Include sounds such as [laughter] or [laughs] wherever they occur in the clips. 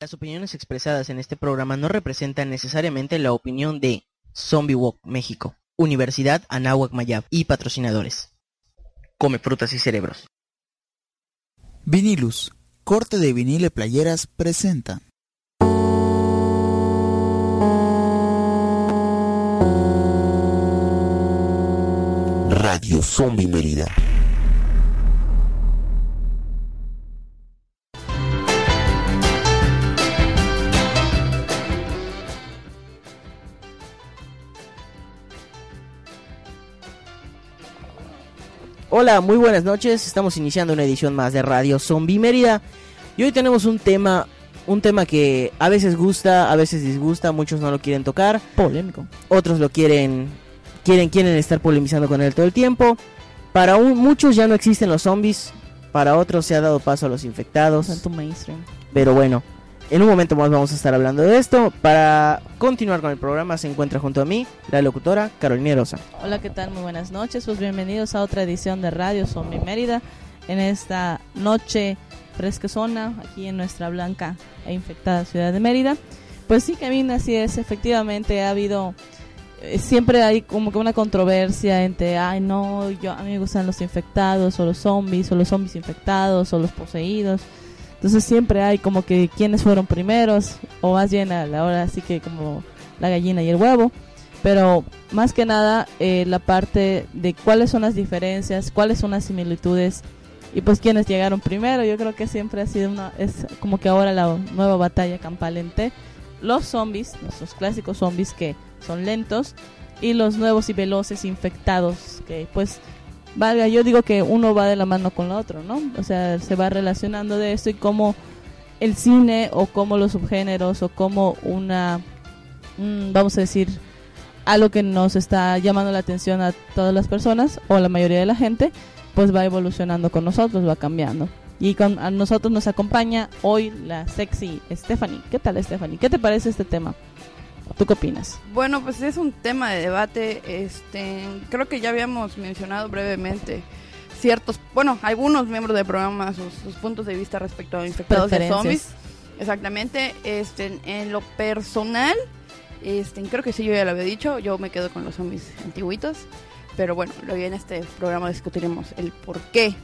Las opiniones expresadas en este programa no representan necesariamente la opinión de Zombie Walk México, Universidad Anáhuac Mayab y patrocinadores. Come frutas y cerebros. Vinilus, corte de vinilo y playeras presenta. Radio Zombie Mérida. Hola, muy buenas noches. Estamos iniciando una edición más de Radio Zombie Mérida. Y hoy tenemos un tema, un tema que a veces gusta, a veces disgusta, muchos no lo quieren tocar, Polémico. otros lo quieren, quieren, quieren estar polemizando con él todo el tiempo. Para un- muchos ya no existen los zombies, para otros se ha dado paso a los infectados. Tanto mainstream. Pero bueno, en un momento más vamos a estar hablando de esto. Para continuar con el programa se encuentra junto a mí la locutora Carolina Rosa. Hola, ¿qué tal? Muy buenas noches. Pues bienvenidos a otra edición de Radio Zombie Mérida. En esta noche fresquezona, aquí en nuestra blanca e infectada ciudad de Mérida. Pues sí, Kevin, así es. Efectivamente, ha habido. eh, siempre hay como que una controversia entre, ay, no, yo a mí me gustan los infectados, o los zombies, o los zombies infectados, o los poseídos. Entonces siempre hay como que quiénes fueron primeros, o más bien a la hora así que como la gallina y el huevo. pero más que nada eh, la parte de cuáles son las diferencias, cuáles son las similitudes y pues quiénes llegaron primero. Yo creo que siempre ha sido una, es como que ahora la nueva batalla campal entre los zombies, nuestros clásicos zombies que son lentos y los nuevos y veloces infectados que pues valga, yo digo que uno va de la mano con el otro, ¿no? O sea, se va relacionando de esto y cómo el cine o cómo los subgéneros o cómo una, mm, vamos a decir, algo que nos está llamando la atención a todas las personas o a la mayoría de la gente, pues va evolucionando con nosotros, va cambiando. Y con a nosotros nos acompaña hoy la sexy Stephanie. ¿Qué tal Stephanie? ¿Qué te parece este tema? ¿Tú qué opinas? Bueno, pues es un tema de debate. Este, creo que ya habíamos mencionado brevemente ciertos, bueno, algunos miembros del programa sus, sus puntos de vista respecto a infectados de zombies. Exactamente. Este, en lo personal, este, creo que sí yo ya lo había dicho. Yo me quedo con los zombies antiguitos. Pero bueno, luego en este programa discutiremos el por qué.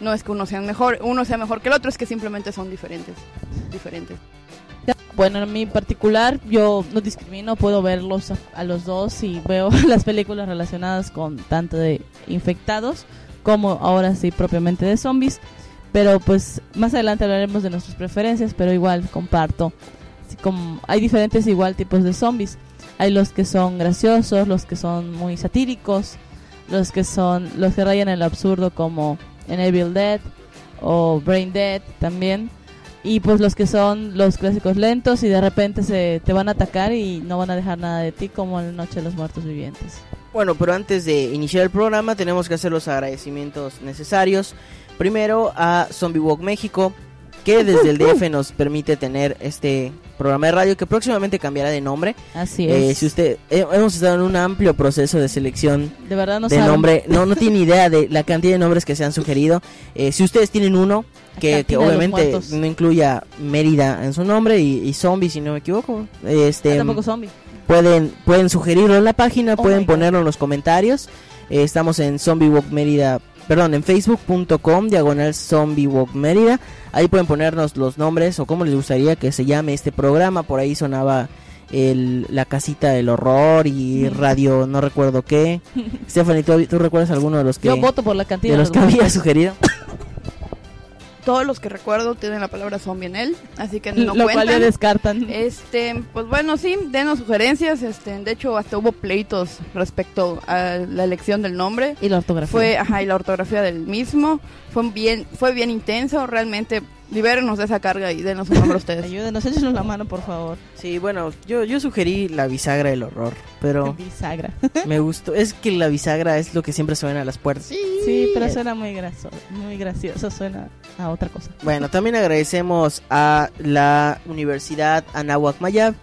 No es que uno sea mejor, uno sea mejor que el otro, es que simplemente son diferentes. Diferentes. Bueno, en mi particular, yo no discrimino, puedo verlos a, los dos y veo [laughs] las películas relacionadas con tanto de infectados como ahora sí propiamente de zombies. Pero pues más adelante hablaremos de nuestras preferencias, pero igual comparto. Hay diferentes igual tipos de zombies. Hay los que son graciosos, los que son muy satíricos, los que son los que rayan el absurdo como en Evil Dead o Brain Dead también y pues los que son los clásicos lentos y de repente se te van a atacar y no van a dejar nada de ti como en Noche de los Muertos Vivientes. Bueno, pero antes de iniciar el programa tenemos que hacer los agradecimientos necesarios. Primero a Zombie Walk México, que desde el DF nos permite tener este programa de radio que próximamente cambiará de nombre. Así Eh, es. si usted eh, hemos estado en un amplio proceso de selección de verdad no de saben. nombre, no no tiene [laughs] idea de la cantidad de nombres que se han sugerido. Eh, si ustedes tienen uno que, obviamente no incluya Mérida en su nombre y, y zombie si no me equivoco, este tampoco zombie. pueden pueden sugerirlo en la página, Oh pueden ponerlo en los comentarios. Eh, estamos en Zombie Walk Mérida, perdón, en facebook.com diagonal Zombie Walk Mérida. Ahí pueden ponernos los nombres o cómo les gustaría que se llame este programa. Por ahí sonaba el, la casita del horror y [laughs] radio no recuerdo qué. [laughs] Stephanie, ¿tú, tú recuerdas alguno de los que Yo voto por la cantina de los que había sugerido? [laughs] Todos los que recuerdo tienen la palabra zombie en él, así que no Lo cual ya cuentan. descartan. Este, pues bueno, sí, denos sugerencias. Este, de hecho, hasta hubo pleitos respecto a la elección del nombre. y la ortografía. Fue, ajá, y la ortografía del mismo. Fue bien, fue bien intenso. Realmente, libérenos de esa carga y denos un nombre a ustedes. Ayúdenos, échenos la mano, por favor. Sí, bueno, yo, yo sugerí la bisagra del horror, pero [laughs] Bisagra. me gustó. Es que la bisagra es lo que siempre suena a las puertas. Sí, pero suena muy gracioso, muy gracioso, suena a otra cosa. Bueno, también agradecemos a la Universidad Anáhuac Mayab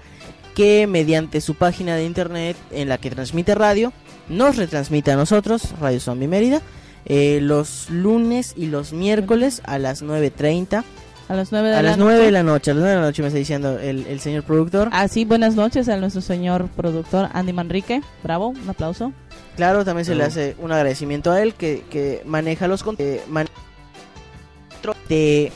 que mediante su página de internet en la que transmite radio, nos retransmite a nosotros, Radio Zombie Mérida, eh, los lunes y los miércoles a las 9.30. A las 9 de A la las noche. 9 de la noche, a las 9 de la noche me está diciendo el, el señor productor. Ah, sí, buenas noches a nuestro señor productor Andy Manrique. Bravo, un aplauso. Claro, también se le hace un agradecimiento a él que, que maneja los con- eh, man- de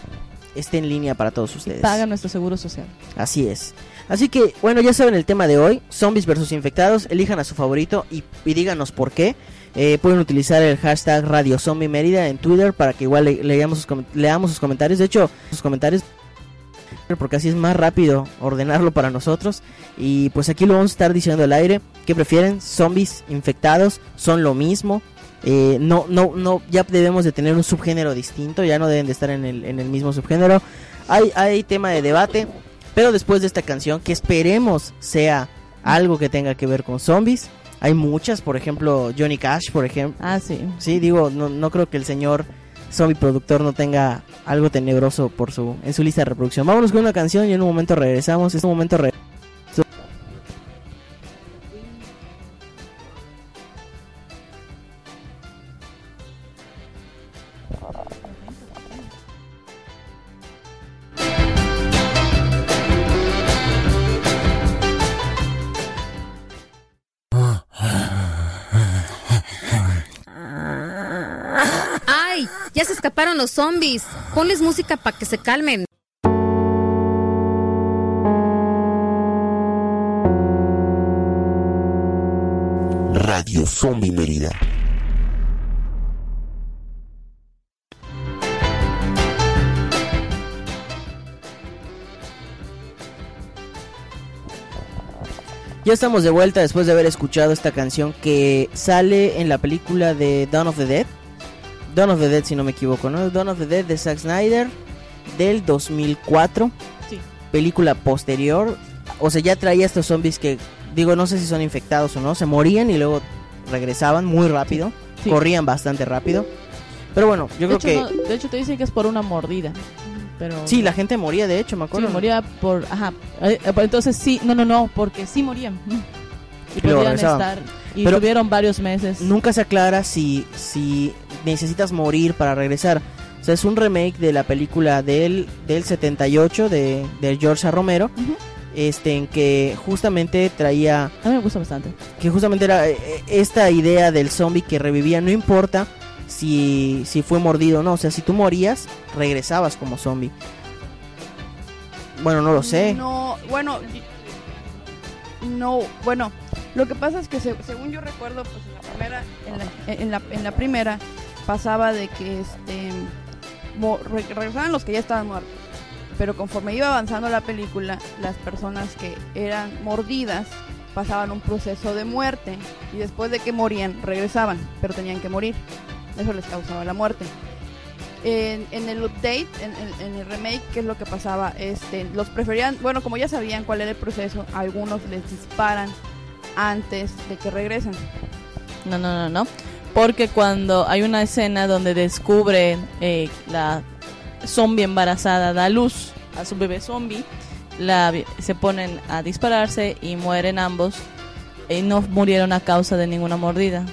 esté en línea para todos ustedes. Paga nuestro seguro social. Así es. Así que, bueno, ya saben el tema de hoy, zombies versus infectados, elijan a su favorito y, y díganos por qué. Eh, pueden utilizar el hashtag Radio en Twitter para que igual le- leamos sus, leamos sus comentarios. De hecho, sus comentarios, porque así es más rápido ordenarlo para nosotros. Y pues aquí lo vamos a estar diciendo al aire. ¿Qué prefieren? Zombies, infectados, son lo mismo. Eh, no, no, no, ya debemos de tener un subgénero distinto, ya no deben de estar en el, en el mismo subgénero. Hay, hay tema de debate, pero después de esta canción, que esperemos sea algo que tenga que ver con zombies, hay muchas, por ejemplo, Johnny Cash, por ejemplo. Ah, sí. Sí, digo, no, no creo que el señor zombie productor no tenga algo tenebroso por su en su lista de reproducción. Vámonos con una canción y en un momento regresamos. En un momento re- escaparon los zombies. Ponles música para que se calmen. Radio Zombie Mérida. Ya estamos de vuelta después de haber escuchado esta canción que sale en la película de Dawn of the Dead. Dawn of the Dead, si no me equivoco, ¿no? Dawn of the Dead de Zack Snyder del 2004. Sí. Película posterior. O sea, ya traía estos zombies que, digo, no sé si son infectados o no. Se morían y luego regresaban muy rápido. Sí. Corrían bastante rápido. Pero bueno, yo de, creo hecho, que... no- de hecho, te dicen que es por una mordida. Pero Sí, la gente moría, de hecho, me Sí, acuerdo. moría por. Ajá. Eh, Entonces sí, no, no, no, porque sí morían. Y luego podían estar. Y Pero- tuvieron varios meses. Nunca se aclara si, si necesitas morir para regresar. O sea, es un remake de la película del, del 78 de, de George A. Romero. Este, en que justamente traía. A mí me gusta bastante. Que justamente era eh, eh, esta idea del zombie que revivía. No importa si, si fue mordido o no. O sea, si tú morías, regresabas como zombie. Bueno, no lo sé. No, bueno, no, bueno, lo que pasa es que se- según yo recuerdo, pues en la primera, en la, en la, en la primera pasaba de que este regresaban los que ya estaban muertos, pero conforme iba avanzando la película, las personas que eran mordidas pasaban un proceso de muerte y después de que morían regresaban, pero tenían que morir, eso les causaba la muerte. En, en el update, en, en- en el remake, ¿qué es lo que pasaba? Este, los preferían, bueno, como ya sabían cuál era el proceso, algunos les disparan antes de que regresen. No, no, no, no. Porque cuando hay una escena donde descubre eh, la zombie embarazada da luz a su bebé zombie, la, se ponen a dispararse y mueren ambos. Y no murieron a causa de ninguna mordida.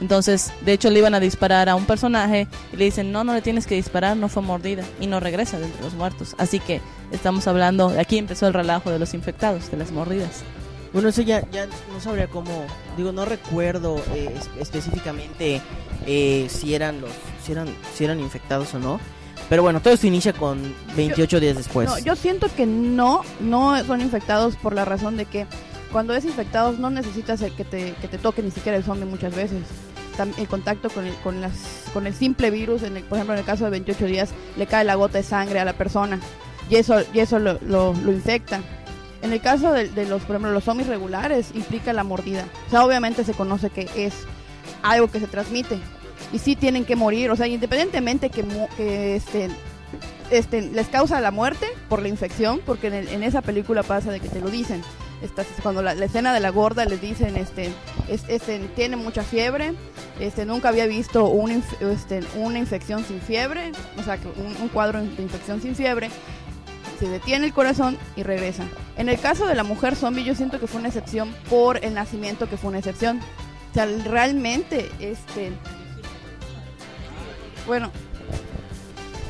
Entonces, de hecho, le iban a disparar a un personaje y le dicen, no, no le tienes que disparar, no fue mordida. Y no regresa de entre los muertos. Así que estamos hablando, aquí empezó el relajo de los infectados, de las mordidas. Bueno, eso ya, ya no sabría cómo. Digo, no recuerdo eh, es- específicamente eh, si eran los, si eran, si eran infectados o no. Pero bueno, todo esto inicia con 28 días después. no, yo siento que no, no son infectados por la razón de que cuando es infectados no necesitas el que te, que te toque ni siquiera el zombie muchas veces. El contacto con el, con, las, con el simple virus, en el, por ejemplo en el caso de 28 días, le cae la gota de sangre a la persona y eso, y eso lo, lo, lo infecta. En el caso de, de los, por ejemplo, los zombies regulares, implica la mordida. O sea, obviamente se conoce que es algo que se transmite. Y sí tienen que morir. O sea, independientemente que, que este, este, les causa la muerte por la infección, porque en, esa película pasa de que te lo dicen. Estás- cuando la, escena de la gorda les dicen, este, es- este, tiene mucha fiebre, este, nunca había visto un este, una infección sin fiebre, o sea, un, un cuadro de infección sin fiebre, se detiene el corazón y regresa. En el caso de la mujer zombie, yo siento que fue una excepción por el nacimiento, que fue una excepción. O sea, realmente, este, bueno,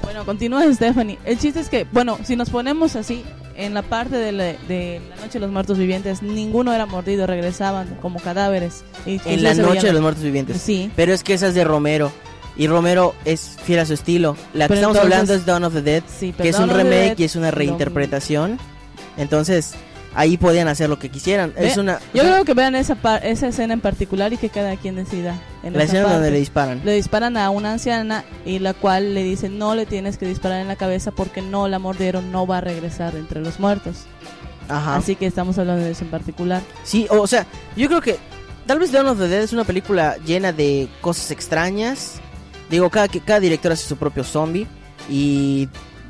Bueno, continúa Stephanie. El chiste es que, bueno, si nos ponemos así, en la parte de la, de la Noche de los Muertos Vivientes, ninguno era mordido, regresaban como cadáveres. Y En sí la noche veían- de los muertos vivientes. Sí. Pero es que esa es de Romero. Y Romero es fiel a su estilo. La que Pero estamos entonces- hablando es Dawn of the Dead, Sí, que es un remake Dead y es una reinterpretación. Entonces, ahí podían hacer lo que quisieran. Es Ve- una Yo creo que vean esa, esa escena en particular y que cada quien decida. En la escena donde parte. le disparan. Le disparan a una anciana y la cual le dice no le tienes que disparar en la cabeza porque no la mordieron, no va a regresar entre los muertos. Ajá. Así que estamos hablando de eso en particular. Sí, o sea, yo creo que tal vez Dawn of the Dead es una película llena de cosas extrañas. Digo, cada, cada director hace su propio zombie y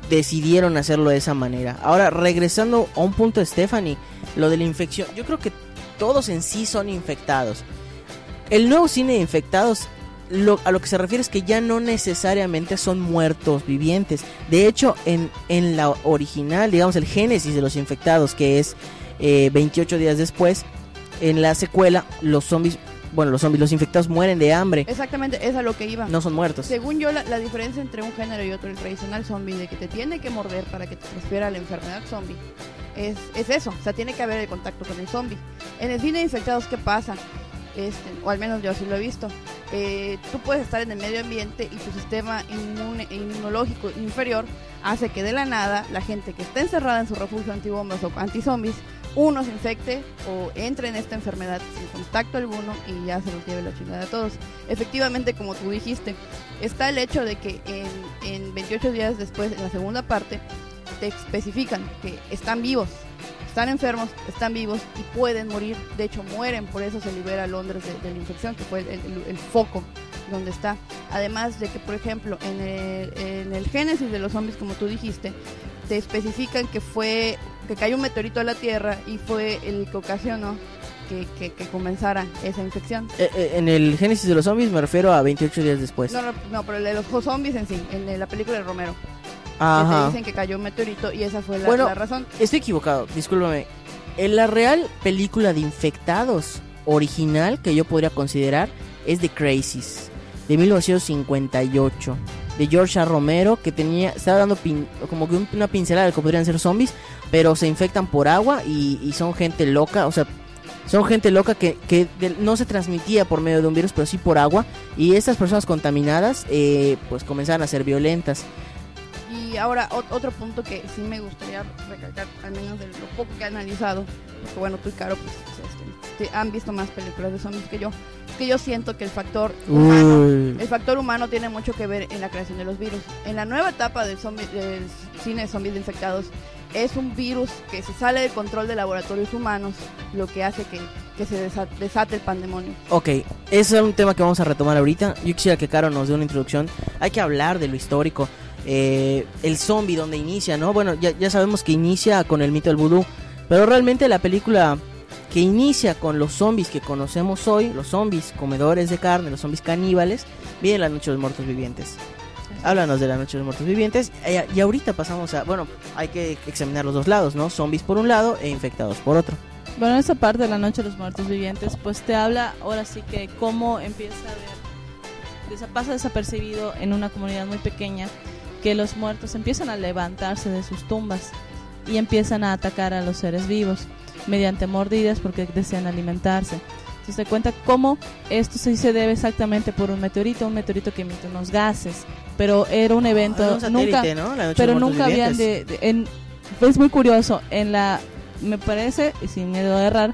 decidieron hacerlo de esa manera. Ahora, regresando a un punto de Stephanie, lo de la infección, yo creo que todos en sí son infectados. El nuevo cine de infectados, a lo que se refiere es que ya no necesariamente son muertos vivientes. De hecho, en, en la original, digamos, el génesis de los infectados, que es eh, 28 días después, en la secuela, los zombies, bueno, los zombies, los infectados mueren de hambre, exactamente, es a lo que iba. no son muertos. Según yo, la, la diferencia entre un género y otro, el tradicional zombie, de que te tiene que morder para que te transfiera la enfermedad zombie, es, es eso. O sea, tiene que haber el contacto con el zombie. En el cine de infectados, ¿qué pasa? Este, o al menos yo así lo he visto. Eh, tú puedes estar en el medio ambiente y tu sistema inmune- inmunológico inferior hace que de la nada la gente que está encerrada en su refugio antibombas o antizombies, uno se infecte o entre en esta enfermedad sin contacto alguno y ya se los lleve la chingada a todos. Efectivamente, como tú dijiste, está el hecho de que en, en 28 días después, en la segunda parte, te especifican que están vivos, están enfermos, están vivos y pueden morir. De hecho, mueren, por eso se libera Londres de, la infección, que fue el, el- el foco donde está. Además de que, por ejemplo, en el, en el génesis de los zombies, como tú dijiste, te especifican que fue que cayó un meteorito a la Tierra y fue el que ocasionó que, que- que comenzara esa infección. Eh, eh, en el génesis de los zombies me refiero a 28 días después. No, no, no, pero el de los zombies en sí, en la película de Romero. Ajá. dicen que cayó un meteorito y esa fue la, Bueno, la razón. Estoy equivocado, discúlpame. En la real película de infectados original que yo podría considerar es The Crazies, de 1958, de George A. Romero, que tenía, estaba dando pin- como que un- una pincelada de que podrían ser zombies, pero se infectan por agua y, son gente loca, o sea, son gente loca que, que no se transmitía por medio de un virus, pero sí por agua, y estas personas contaminadas, eh, pues comenzaron a ser violentas. Y ahora ot- otro punto que sí me gustaría recalcar, al menos de lo poco que he analizado, porque bueno, tú y Caro pues, este, te- han visto más películas de zombies que yo, es que yo siento que el factor humano, Uy. el factor humano tiene mucho que ver en la creación de los virus. En la nueva etapa del, zombie, del cine de zombies de infectados, es un virus que se sale del control de laboratorios humanos, lo que hace que, que se desa- desate el pandemonio. Ok, ese es un tema que vamos a retomar ahorita. Yo quisiera que Caro nos dé una introducción. Hay que hablar de lo histórico. Eh, el zombie, donde inicia, ¿no? Bueno, ya, ya sabemos que inicia con el mito del vudú. Pero realmente la película que inicia con los zombies que conocemos hoy, los zombies comedores de carne, los zombies caníbales, viene la noche de los muertos vivientes. Háblanos de la noche de los muertos vivientes. Eh, y ahorita pasamos a. Bueno, hay que examinar los dos lados, ¿no? Zombies por un lado e infectados por otro. Bueno, esa parte de la noche de los muertos vivientes, pues te habla ahora sí que cómo empieza a ver, pasa desapercibido en una comunidad muy pequeña, que los muertos empiezan a levantarse de sus tumbas y empiezan a atacar a los seres vivos mediante mordidas porque desean alimentarse. Entonces te cuenta cómo esto sí se debe exactamente por un meteorito, un meteorito que emite unos gases, pero era un evento, Ah, un satélite, nunca, ¿no? La noche de pero muertos nunca habían de, de- en, es muy curioso en la me parece y sin miedo a errar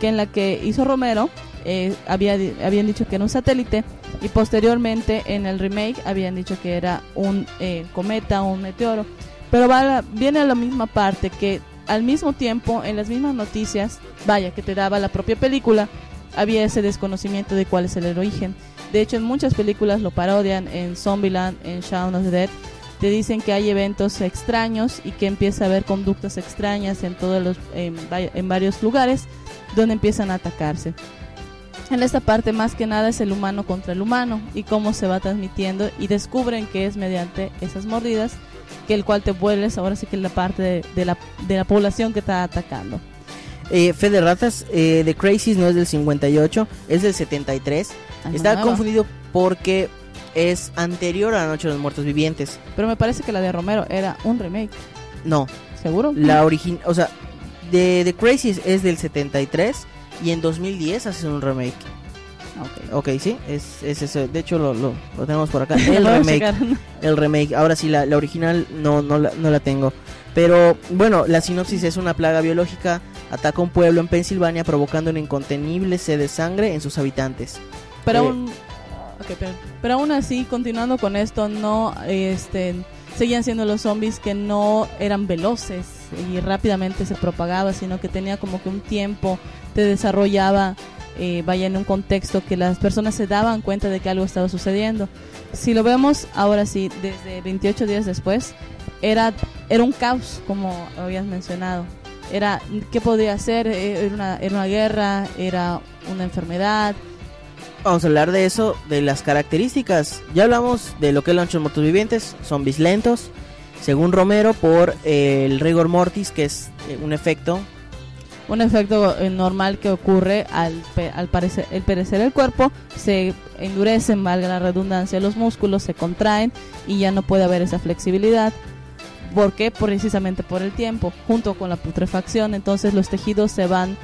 que en la que hizo Romero eh, había habían dicho que era un satélite y posteriormente en el remake habían dicho que era un eh, cometa o un meteoro pero va viene a la misma parte que al mismo tiempo en las mismas noticias vaya que te daba la propia película había ese desconocimiento de cuál es el origen de hecho en muchas películas lo parodian en Zombieland en Shaun of the Dead te dicen que hay eventos extraños y que empieza a haber conductas extrañas en todos los en, en varios lugares donde empiezan a atacarse. En esta parte más que nada es el humano contra el humano y cómo se va transmitiendo y descubren que es mediante esas mordidas que el cual te vuelves ahora sí que es la parte de, de la, de la población que está atacando. Eh, Fe de Ratas, eh, The Crazies no es del 58, es del 73. Ah, no, Está nueva. confundido porque es anterior a La Noche de los Muertos Vivientes. Pero me parece que la de Romero era un remake, No, ¿seguro? la original, o sea, de The Crazies es del 73 y en 2010 hacen un remake. Ok. Ok, sí, es, es eso. De hecho, lo, lo, lo tenemos por acá. [laughs] El remake. El remake. Ahora sí, la, la original no, no, la, no la tengo. Pero bueno, la sinopsis es una plaga biológica ataca un pueblo en Pensilvania provocando una incontenible sed de sangre en sus habitantes. Pero Eh, aún, pero aún así, continuando con esto, no, este, seguían siendo los zombies que no eran veloces y rápidamente se propagaba, sino que tenía como que un tiempo, te desarrollaba, eh, vaya en un contexto que las personas se daban cuenta de que algo estaba sucediendo. Si lo vemos ahora sí, desde 28 días después, era, era un caos, como habías mencionado. Era, ¿qué podía ser? Eh, Era una, era una guerra, era una enfermedad, Vamos a hablar de eso, de las características. Ya hablamos de lo que de los muertos vivientes, zombies lentos. Según Romero, por eh, el rigor mortis, que es eh, un efecto un efecto eh, normal que ocurre al, al parecer, el perecer el cuerpo, se endurecen, valga la redundancia, los músculos se contraen y ya no puede haber esa flexibilidad. ¿Por qué? Precisamente por el tiempo, junto con la putrefacción, entonces los tejidos se van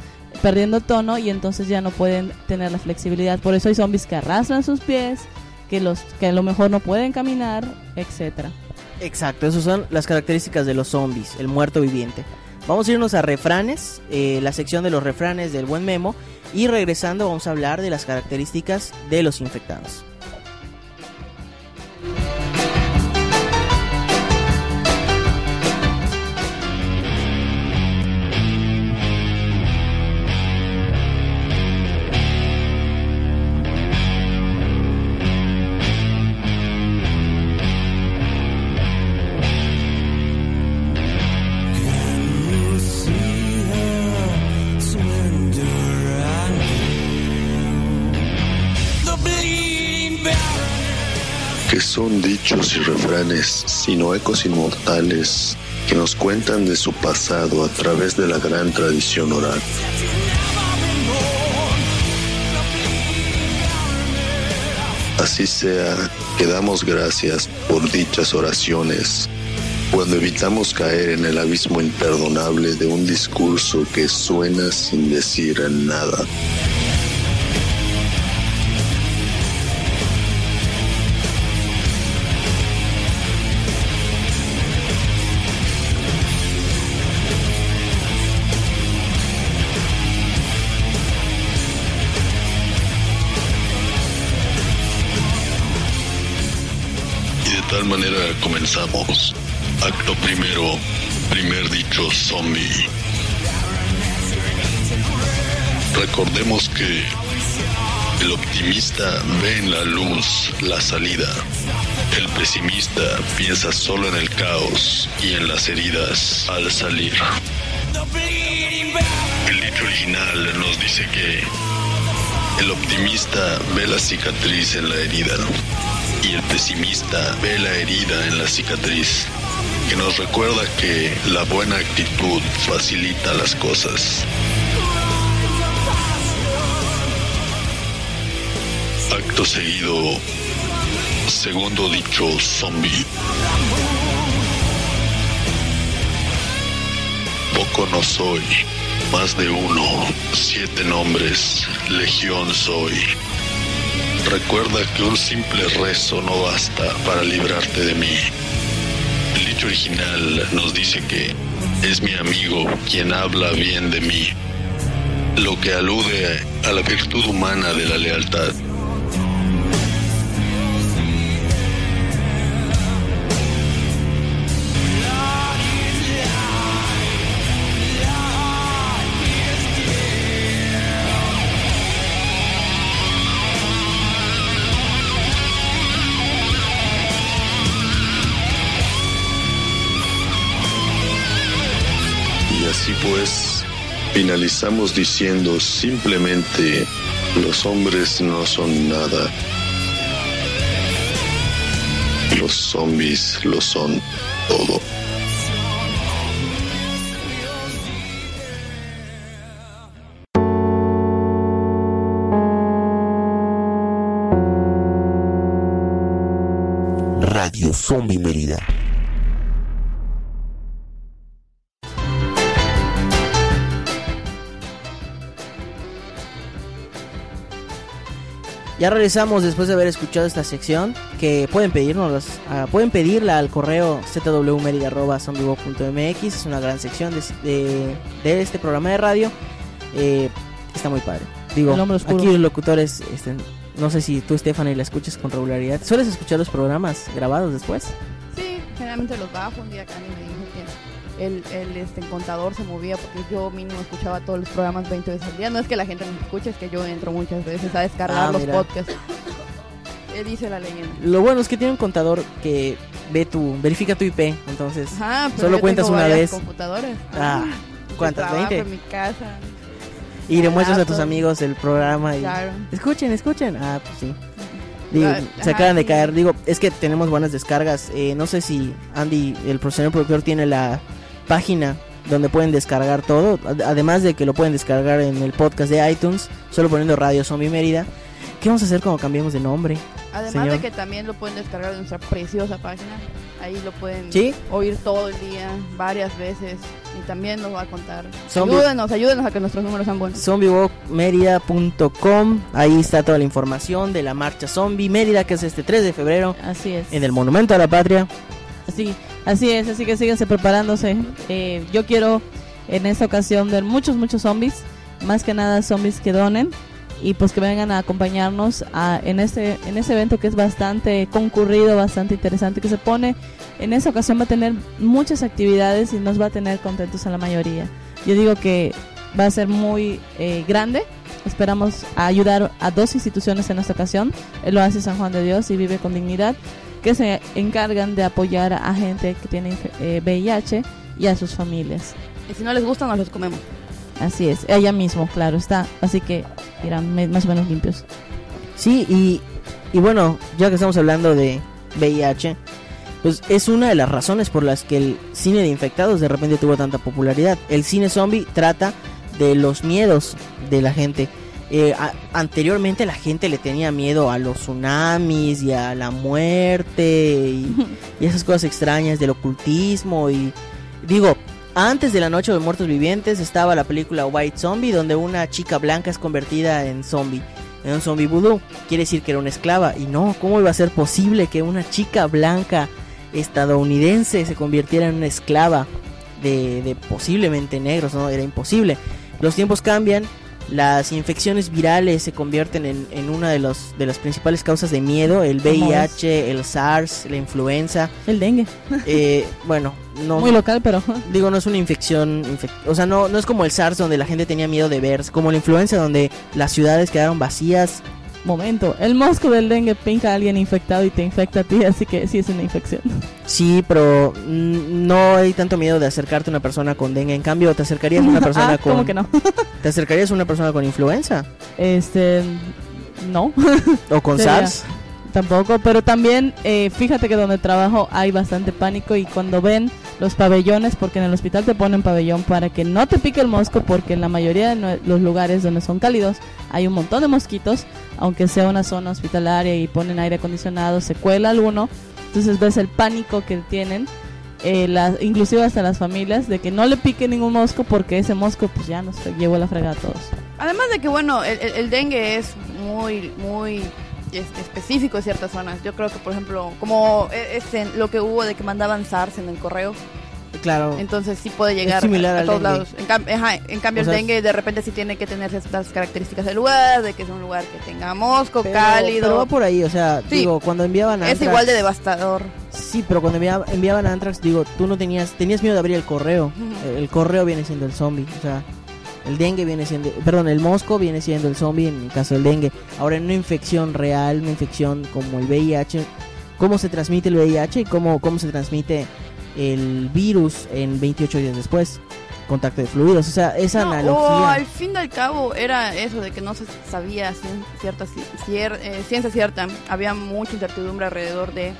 perdiendo tono y entonces ya no pueden tener la flexibilidad. Por eso hay zombies que arrastran sus pies, que los que a lo mejor no pueden caminar, etcétera. Exacto, esas son las características de los zombies, el muerto viviente. Vamos a irnos a refranes, eh, la sección de los refranes del buen memo, y regresando vamos a hablar de las características de los infectados. Dichos y refranes, sino ecos inmortales que nos cuentan de su pasado a través de la gran tradición oral. Así sea, que damos gracias por dichas oraciones cuando evitamos caer en el abismo imperdonable de un discurso que suena sin decir nada. Manera comenzamos. Acto primero, primer dicho zombie. Recordemos que el optimista ve en la luz la salida. El pesimista piensa solo en el caos y en las heridas al salir. El dicho original nos dice que el optimista ve la cicatriz en la herida y el pesimista ve la herida en la cicatriz, que nos recuerda que la buena actitud facilita las cosas. Acto seguido, segundo dicho zombie. Poco no soy, más de uno, siete nombres, legión soy. Recuerda que un simple rezo no basta para librarte de mí. El dicho original nos dice que es mi amigo quien habla bien de mí, lo que alude a la virtud humana de la lealtad. Finalizamos diciendo simplemente los hombres no son nada. Los zombies lo son todo. Radio Zombie Mérida. Ya regresamos después de haber escuchado esta sección que pueden pedirnos, ah, pueden pedirla al correo zwmerida@zombiewalk.mx, es una gran sección de, de- de este programa de radio. Eh, está muy padre. Digo, aquí los locutores, este, no sé si tú Stephanie la escuchas con regularidad. ¿Sueles escuchar los programas grabados después? Sí, generalmente los bajo. Un día Candy me dijo que el, el este, contador se movía porque yo mínimo escuchaba todos los programas 20 veces al día. No es que la gente me escuche, es que yo entro muchas veces a descargar Ah, los mira. podcasts. Eh, dice la leyenda. Lo bueno es que tiene un contador que ve tu, verifica tu IP, entonces Ajá, pero Solo yo cuentas tengo una vez. computadoras. Ah, de [laughs] ¿cuántas? trabajo, 20. En mi casa. y le muestras a tus amigos el programa y Claro. escuchen, escuchen. Ah, pues sí. Digo, Ah, se acaban de sí. caer. Digo, es que tenemos buenas descargas. Eh, no sé si Andy, el profesional productor, tiene la página donde pueden descargar todo. Ad- Además de que lo pueden descargar en el podcast de iTunes, solo poniendo Radio Zombie Mérida. ¿Qué vamos a hacer cuando cambiemos de nombre? Además Señor. de que también lo pueden descargar de nuestra preciosa página. Ahí lo pueden ¿Sí? oír todo el día, varias veces. Y también nos va a contar. Zombie- Ayúdenos, ayúdenos a que nuestros números sean buenos. zombiewalkmerida.com Ahí está toda la información de la marcha Zombie Mérida, que es este 3 de febrero Así es. en el Monumento a la Patria. Así, así es, así que síganse preparándose. Eh, yo quiero en esta ocasión ver muchos, muchos zombies, más que nada zombies que donen y pues que vengan a acompañarnos a, en este en ese evento que es bastante concurrido, bastante interesante que se pone. En esta ocasión va a tener muchas actividades y nos va a tener contentos a la mayoría. Yo digo que va a ser muy eh, grande. Esperamos ayudar a dos instituciones en esta ocasión. El Oasis San Juan de Dios y Vive con Dignidad que se encargan de apoyar a gente que tiene eh, VIH y a sus familias. Y si no les gusta, nos los comemos. Así es, ella mismo, claro está. Así que irán más o menos limpios. Sí, y, y bueno, ya que estamos hablando de VIH, pues es una de las razones por las que el cine de infectados de repente tuvo tanta popularidad. El cine zombie trata de los miedos de la gente. Eh, a- anteriormente la gente le tenía miedo a los tsunamis y a la muerte y, y esas cosas extrañas del ocultismo y digo, antes de la noche de los muertos vivientes estaba la película White Zombie donde una chica blanca es convertida en zombie, en un zombie vudú. Quiere decir que era una esclava y no, ¿cómo iba a ser posible que una chica blanca estadounidense se convirtiera en una esclava de, de posiblemente negros? No, era imposible. Los tiempos cambian, las infecciones virales se convierten en, en una de, los, de las principales causas de miedo, el ¿Cómo VIH, el SARS, la influenza. El dengue, Eh, bueno, no, muy local, pero digo, no es una infección, infec- o sea, no, no es como el SARS donde la gente tenía miedo de ver, como la influenza donde las ciudades quedaron vacías. Momento. El mosco del dengue pinca a alguien infectado y te infecta a ti, así que sí es una infección. Sí, pero mm, no hay tanto miedo de acercarte a una persona con dengue. En cambio, te acercarías a una [laughs] persona ah, con ¿cómo que no? [laughs] te acercarías a una persona con influenza Este, no. o con Sería- SARS. Tampoco, pero también eh, fíjate que donde trabajo hay bastante pánico y cuando ven los pabellones, porque en el hospital te ponen pabellón para que no te pique el mosco, porque en la mayoría de los lugares donde son cálidos hay un montón de mosquitos, aunque sea una zona hospitalaria y ponen aire acondicionado, se cuela alguno, entonces ves el pánico que tienen, eh, inclusive hasta las familias, de que no le pique ningún mosco porque ese mosco pues ya nos llevó la fregada a todos. Además de que, bueno, el dengue es muy, muy este, específico en ciertas zonas. Yo creo que, por ejemplo, como e- este, lo que hubo de que mandaban SARS en el correo, Claro. entonces sí puede llegar Es similar a, a todos dengue. lados. En, cam- ajá, en cambio, O sea, el dengue de repente sí tiene que tener ciertas características del lugar, de que es un lugar que tenga mosco, Pero- cálido. Pero va por ahí, o sea, Sí. digo, cuando enviaban es Antrax- igual de devastador. Sí, pero cuando envia- enviaban a Antrax, digo, tú no tenías tenías miedo de abrir el correo. El correo viene siendo el zombie, o sea, el dengue viene siendo, perdón, el mosco viene siendo el zombie en el caso del dengue. Ahora en una infección real, una infección como el VIH, ¿cómo se transmite el VIH y cómo cómo se transmite el virus en 28 días después? contacto de fluidos. O sea, esa No, analogía. al fin y al cabo era eso de que no se sabía cierta, cier- eh, ciencia cierta. Había mucha incertidumbre alrededor de...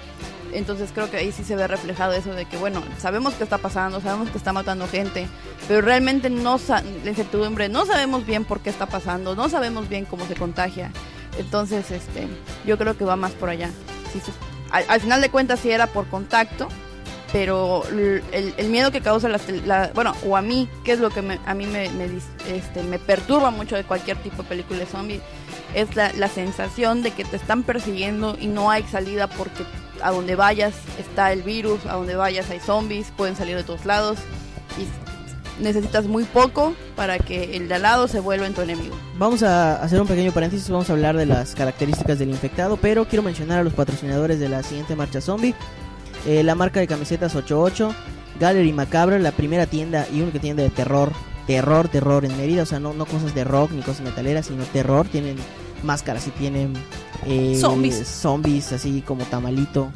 Entonces creo que ahí sí se ve reflejado eso de que, bueno, sabemos que está pasando, sabemos que está matando gente, pero realmente no la incertidumbre, no sabemos bien por qué está pasando, no sabemos bien cómo se contagia. Entonces, este, yo creo que va más por allá. Al, al final de cuentas sí era por contacto, pero el, el miedo que causa las la, bueno o a mí que es lo que me- a mí me, me este, me perturba mucho de cualquier tipo de película de zombie es la, la sensación de que te están persiguiendo y no hay salida porque a donde vayas está el virus a donde vayas hay zombies pueden salir de todos lados y necesitas muy poco para que el de al lado se vuelva en tu enemigo. Vamos a hacer un pequeño paréntesis, vamos a hablar de las características del infectado, pero quiero mencionar a los patrocinadores de la siguiente marcha zombie. Eh, la marca de camisetas 88, Gallery Macabra, la primera tienda y única tienda de terror, terror, terror en Mérida, o sea, no, no cosas de rock ni cosas metaleras, sino terror, tienen máscaras y tienen eh, Zombies. zombies, así como Tamalito.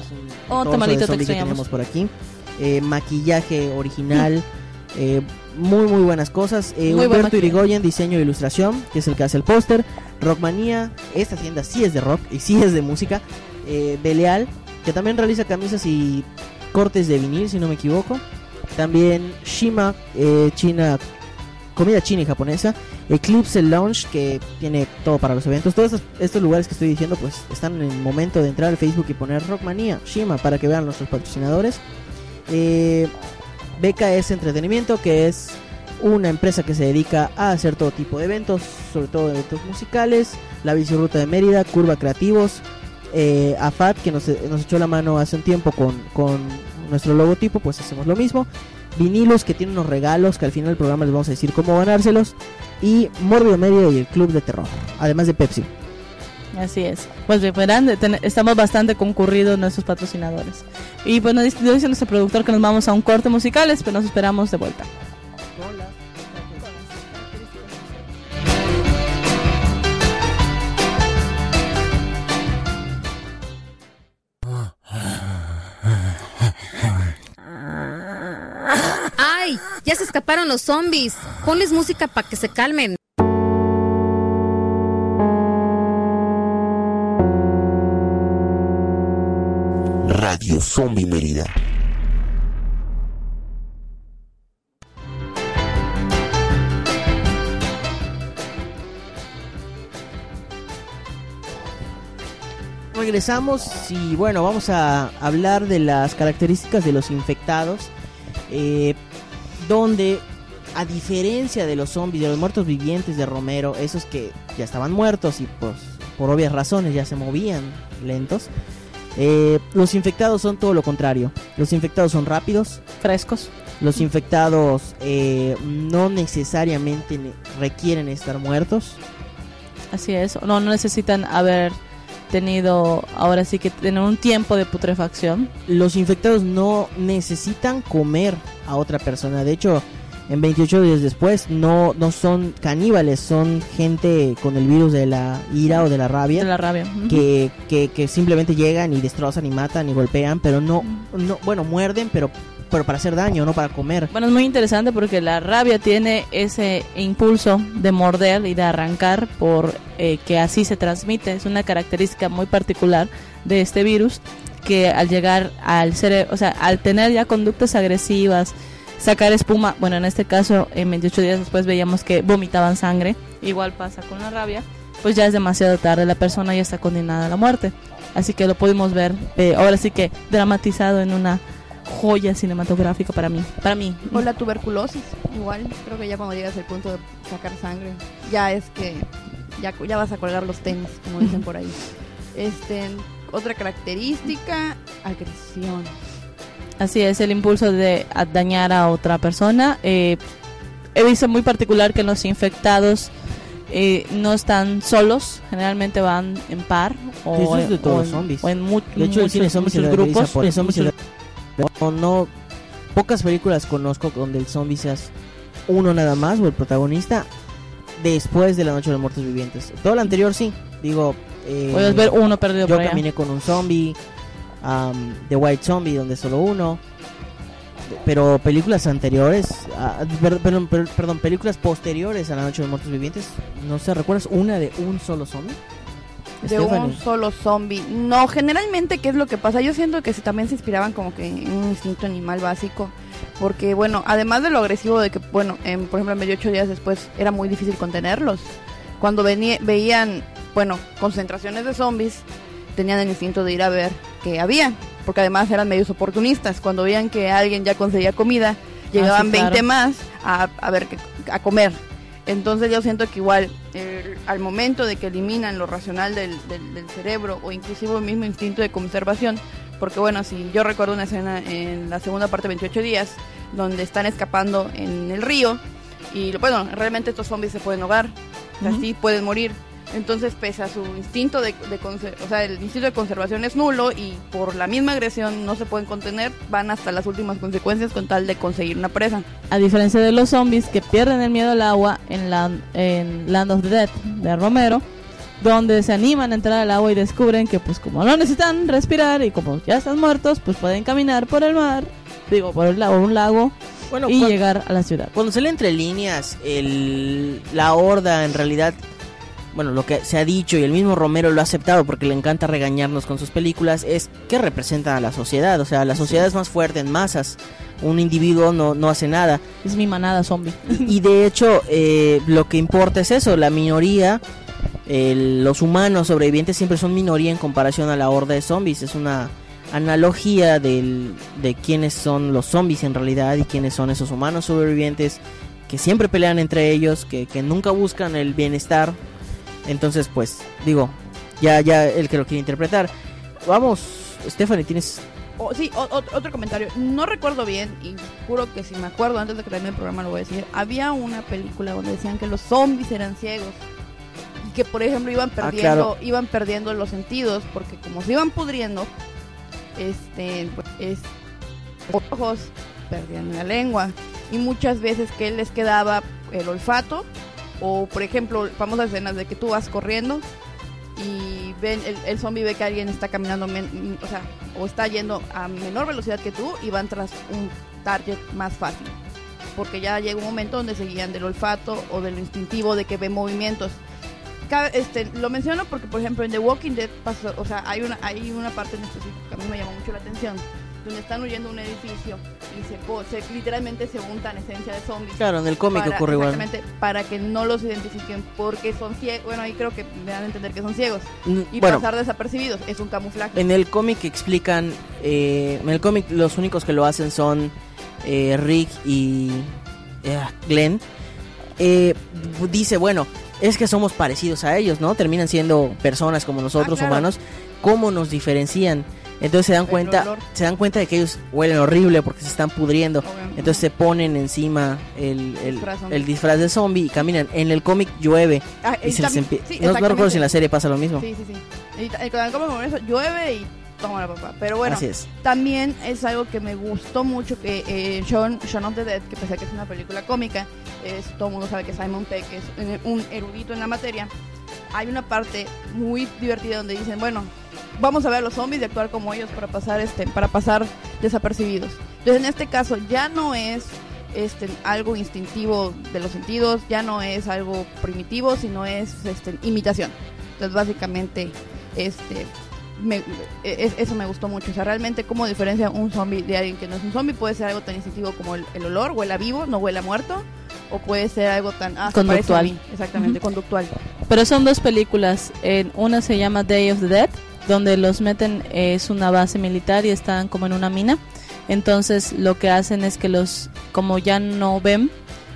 Es un Oh, Tamalito, de te que tenemos por aquí. Eh, maquillaje original, eh, muy muy buenas cosas. Eh, Muy Humberto. Irigoyen, diseño e ilustración, que es el que hace el póster. Rockmanía, esta tienda sí es de rock y sí es de música. Beleal, que también realiza camisas y cortes de vinil, si no me equivoco. También Shima, China, comida china y japonesa. Eclipse Lounge, que tiene todo para los eventos. Todos estos, lugares que estoy diciendo, pues están en el momento de entrar al Facebook y poner Rockmanía, Shima, para que vean nuestros patrocinadores. Eh, BKS Entretenimiento, que es una empresa que se dedica a hacer todo tipo de eventos, sobre todo eventos musicales. La Bicirruta de Mérida, Curva Creativos, eh, AFAT, que nos, nos echó la mano hace un tiempo con, con nuestro logotipo, pues hacemos lo mismo. Vinilos, que tiene unos regalos, que al final del programa les vamos a decir cómo ganárselos. Y Morbido Mérida y el Club de Terror, además de Pepsi. Así es. Pues bien, verán, estamos bastante concurridos nuestros patrocinadores. Y pues nos dice nuestro productor que nos vamos a un corte musicales, pero nos esperamos de vuelta. ¡Ay! Ya se escaparon los zombies. Ponles música para que se calmen. Radio Zombie Mérida. Regresamos y bueno, vamos a hablar de las características de los infectados. eh, donde, a diferencia de los zombies, de los muertos vivientes de Romero, esos que ya estaban muertos y pues por obvias razones ya se movían lentos, eh, los infectados son todo lo contrario. Los infectados son rápidos, Frescos. los infectados eh, no necesariamente ne- requieren estar muertos. Así es. No, no necesitan haber tenido, ahora sí que tener un tiempo de putrefacción. los infectados no necesitan comer a otra persona. De hecho, en 28 días después no, no son caníbales, son gente con el virus de la ira o de la rabia. De la rabia. Que, que, que simplemente llegan y destrozan y matan y golpean, pero no, no bueno, muerden, pero, pero para hacer daño, no para comer. Bueno, es muy interesante porque la rabia tiene ese impulso de morder y de arrancar por eh, que así se transmite. Es una característica muy particular de este virus que al llegar al cerebro, o sea, al tener ya conductas agresivas, sacar espuma, bueno, en este caso, en 28 días después veíamos que vomitaban sangre, igual pasa con la rabia, pues ya es demasiado tarde, la persona ya está condenada a la muerte. Así que lo pudimos ver, eh, ahora sí que dramatizado en una joya cinematográfica para mí. Para mí. O la tuberculosis, igual, creo que ya cuando llegas al punto de sacar sangre, ya es que ya, ya vas a colgar los tenis, como dicen por ahí. Este, otra característica, agresión. Así es, el impulso de dañar a otra persona. Eh, he visto muy particular que los infectados eh, no están solos, generalmente van en par o, Eso es de o todos los en, zombies. o en mu- De hecho, el muchos, grupos. por. No, no, pocas películas conozco donde el zombie seas uno nada más o el protagonista después de la noche de los muertos vivientes. Todo lo anterior sí, digo. eh, Puedes ver uno perdido Yo por allá. caminé con un zombie, um, The White Zombie, donde solo uno. pero películas anteriores, ah, per- perdón, per- perdón, películas posteriores a La Noche de los Muertos Vivientes, no sé, ¿recuerdas una de un solo zombie? De un solo zombie. No, generalmente, ¿qué es lo que pasa? Yo siento que se- también se inspiraban como que en un instinto animal básico. Porque, bueno, además de lo agresivo de que, bueno, en, por ejemplo, en 28 días después era muy difícil contenerlos. Cuando venía- veían, bueno, concentraciones de zombies, tenían el instinto de ir a ver qué había. Porque además eran medios oportunistas. Cuando veían que alguien ya conseguía comida, llegaban sí, claro. 20 más a, a ver, a comer. Entonces yo siento que igual eh, al momento de que eliminan lo racional del, del- del cerebro o inclusive el mismo instinto de conservación, porque bueno, si yo recuerdo una escena en la segunda parte de 28 días, donde están escapando en el río y bueno, realmente estos zombies se pueden ahogar, o sea, Ujú. sí pueden morir. Entonces, pese a su instinto de, o sea, el instinto de conservación es nulo y por la misma agresión no se pueden contener, van hasta las últimas consecuencias con tal de conseguir una presa. A diferencia de los zombies que pierden el miedo al agua en, la, en Land of the Dead de Romero, donde se animan a entrar al agua y descubren que pues como no necesitan respirar y como ya están muertos, pues pueden caminar por el mar, digo, por el lago, un lago Bueno, y cuan- llegar a la ciudad. Cuando se lee entre líneas, el, la horda en realidad, bueno, lo que se ha dicho y el mismo Romero lo ha aceptado porque le encanta regañarnos con sus películas, es que representa a la sociedad. O sea, la sociedad es más fuerte en masas. Un individuo no, no hace nada. Es mi manada zombie. Y de hecho, eh, lo que importa es eso, la minoría, el- los humanos sobrevivientes siempre son minoría en comparación a la horda de zombies. Es una analogía del, de quiénes son los zombies en realidad y quiénes son esos humanos sobrevivientes que siempre pelean entre ellos, que, que nunca buscan el bienestar. Entonces, pues, digo, ya, ya el que lo quiere interpretar. Vamos, Stephanie, tienes... O- sí, o- o- otro comentario. No recuerdo bien, y juro que si me acuerdo antes de que termine el programa lo voy a decir. Había una película donde decían que los zombies eran ciegos. Y que, por ejemplo, iban Ah, perdiendo, claro. iban perdiendo los sentidos, porque como se iban pudriendo, este, pues, es, ojos, perdían la lengua. Y muchas veces que les quedaba el olfato, o por ejemplo, famosas escenas de que tú vas corriendo y ven el, el zombie ve que alguien está caminando men- o sea o está yendo a menor velocidad que tú y van tras un target más fácil. Porque ya llega un momento donde se guían del olfato o de lo instintivo de que ven movimientos. Este lo menciono porque por ejemplo en The Walking Dead pasó, o sea hay una hay una parte en específico que a mí me llamó mucho la atención donde están huyendo un edificio y se, literalmente se untan esencia de zombies Claro, en el cómic para- ocurre igual. para que no los identifiquen porque son ciegos. Bueno, ahí creo que me dan a entender que son ciegos. Mm, Y bueno, pasar desapercibidos es un camuflaje. En el cómic explican, eh, en el cómic los únicos que lo hacen son eh, Rick y eh, Glenn. Eh, dice, bueno, es que somos parecidos a ellos, ¿no? Terminan siendo personas como nosotros, Ah, claro. humanos. ¿Cómo nos diferencian? Entonces se dan cuenta, se dan cuenta de que ellos huelen horrible porque se están pudriendo. Entonces se ponen encima el, el, el disfraz de zombie y caminan. En el cómic llueve Ah, y se les empie- sí, no, no recuerdo si en la serie pasa lo mismo. Sí, sí, sí. Y con el cómic, eso llueve y toma la papá. Pero bueno, Así es. también es algo que me gustó mucho que eh, Shaun, Shaun of the Dead, que pese a que es una película cómica, es, todo el mundo sabe que Simon Peck es un erudito en la materia. Hay una parte muy divertida donde dicen, bueno, vamos a ver a los zombies y actuar como ellos para pasar este para pasar desapercibidos. Entonces, en este caso ya no es este algo instintivo de los sentidos, ya no es algo primitivo, sino es este imitación. Entonces, básicamente este me- es- eso me gustó mucho. O sea, realmente cómo diferencia un zombie de alguien que no es un zombie. Puede ser algo tan instintivo como el, el olor, huele vivo, no huele a muerto. O puede ser algo tan... Ah, a Conductual. mí. Exactamente, conductual. Pero son dos películas. En una se llama Day of the Dead, donde los meten, es una base militar y están como en una mina. Entonces lo que hacen es que los, como ya no ven,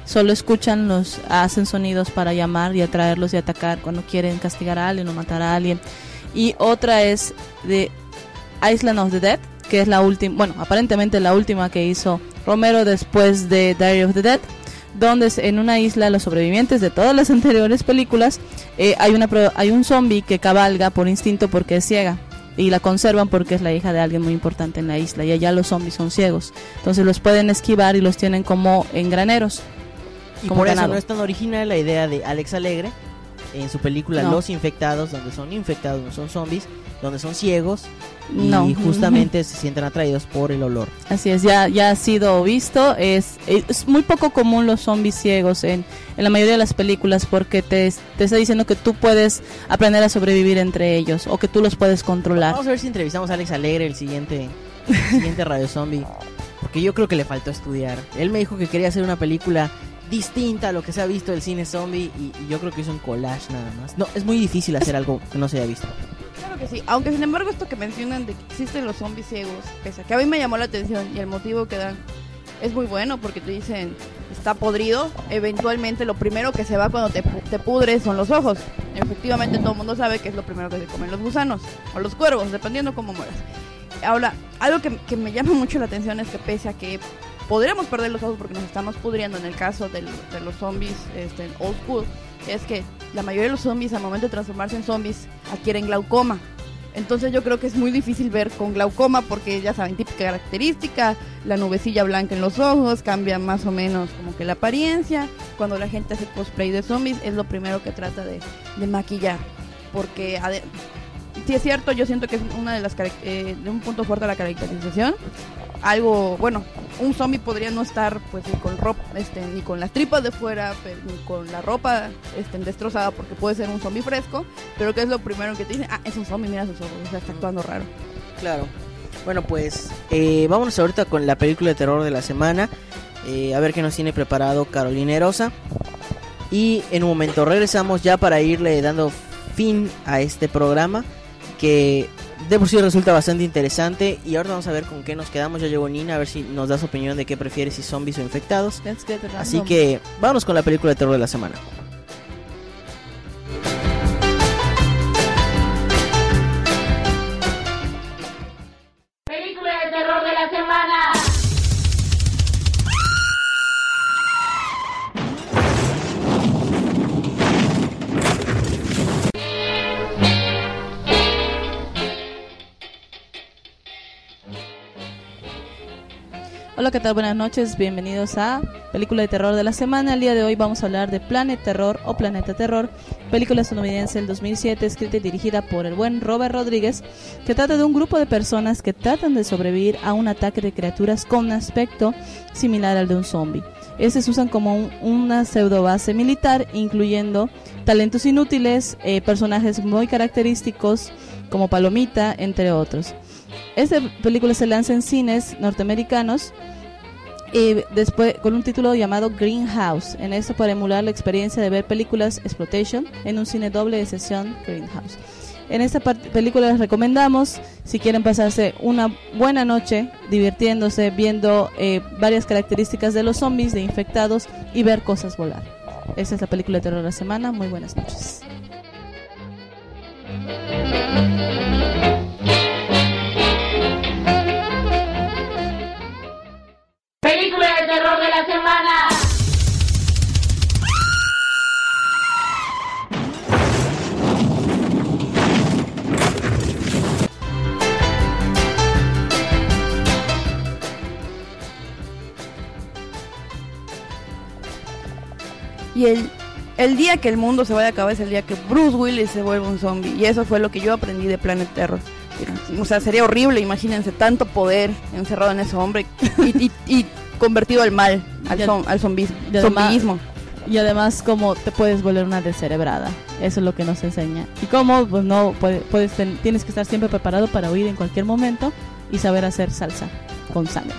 solo escuchan, los hacen sonidos para llamar y atraerlos y atacar cuando quieren castigar a alguien o matar a alguien. Y otra es de Island of the Dead, que es la última, bueno, aparentemente la última que hizo Romero después de Diary of the Dead, donde es- en una isla los sobrevivientes de todas las [laughs] anteriores películas eh, hay una hay un zombie que cabalga por instinto porque es ciega y la conservan porque es la hija de alguien muy importante en la isla y allá los zombies son ciegos. Entonces los pueden esquivar y los tienen como en graneros Y como por eso no es tan original la idea de Alex Alegre en su película No. Los Infectados, donde son infectados, no son zombies, donde son ciegos y No. justamente se sienten atraídos por el olor. Así es, ya, ya ha sido visto. Es, es muy poco común los zombies ciegos en, en la mayoría de las películas porque te, te está diciendo que tú puedes aprender a sobrevivir entre ellos o que tú los puedes controlar. Vamos a ver si entrevistamos a Alex Alegre el siguiente, el siguiente Radio Zombie. Porque yo creo que le faltó estudiar. Él me dijo que quería hacer una película distinta a lo que se ha visto del cine zombie y, y yo creo que hizo un collage nada más. No, es muy difícil hacer algo que no se haya visto. Claro que sí, aunque sin embargo esto que mencionan de que existen los zombies ciegos, pese a que a mí me llamó la atención y el motivo que dan es muy bueno porque te dicen está podrido, eventualmente lo primero que se va cuando te, te pudres son los ojos. Efectivamente todo el mundo sabe que es lo primero que se comen los gusanos o los cuervos, dependiendo cómo mueras. Ahora, algo que, que me llama mucho la atención es que pese a que podríamos perder los ojos porque nos estamos pudriendo en el caso del- de los zombies este, old school, es que la mayoría de los zombies al momento de transformarse en zombies adquieren glaucoma. Entonces yo creo que es muy difícil ver con glaucoma porque ya saben, típica característica, la nubecilla blanca en los ojos, cambia más o menos como que la apariencia. Cuando la gente hace cosplay de zombies es lo primero que trata de, de maquillar. Porque sí es cierto, yo siento que es una de las eh, de un punto fuerte de la caracterización. Algo, bueno, un zombie podría no estar pues ni con ropa, este, ni con las tripas de fuera, pero, ni con la ropa este, destrozada porque puede ser un zombie fresco, pero que es lo primero que te dicen, ah, es un zombie, mira sus ojos, o sea, está actuando raro. Claro. Bueno, pues eh, vámonos ahorita con la película de terror de la semana. Eh, a ver qué nos tiene preparado Carolina Erosa. Y en un momento regresamos ya para irle dando fin a este programa. Que de por sí resulta bastante interesante. Y ahora vamos a ver con qué nos quedamos. Ya llegó Nina a ver si nos da su opinión de qué prefiere, si zombies o infectados. Así que vámonos con la película de terror de la semana. Buenas noches, bienvenidos a Película de Terror de la Semana. El día de hoy vamos a hablar de Planet Terror o Planeta Terror, película estadounidense del 2007, escrita y dirigida por el buen Robert Rodríguez, que trata de un grupo de personas que tratan de sobrevivir a un ataque de criaturas con un aspecto similar al de un zombie. Estos usan como un- una pseudo base militar, incluyendo talentos inútiles, eh, personajes muy característicos como Palomita, entre otros. Esta película se lanza en cines norteamericanos y después con un título llamado Greenhouse. En esto para emular la experiencia de ver películas exploitation en un cine doble de sesión Greenhouse. En esta película les recomendamos si quieren pasarse una buena noche divirtiéndose viendo eh, varias características de los zombies, de infectados y ver cosas volar. Esta es la película de terror de la semana. Muy buenas noches. Y el, el día que el mundo se vaya a acabar es el día que Bruce Willis se vuelve un zombie. Y eso fue lo que yo aprendí de Planet Terror. O sea, sería horrible, imagínense, tanto poder encerrado en ese hombre y, y- y convertido al mal, al, zom- al zombismo. y además- zombismo. Y además cómo te puedes volver una descerebrada. Eso es lo que nos enseña. Y cómo pues no puede- puedes tienes que estar siempre preparado para huir en cualquier momento y saber hacer salsa con sangre.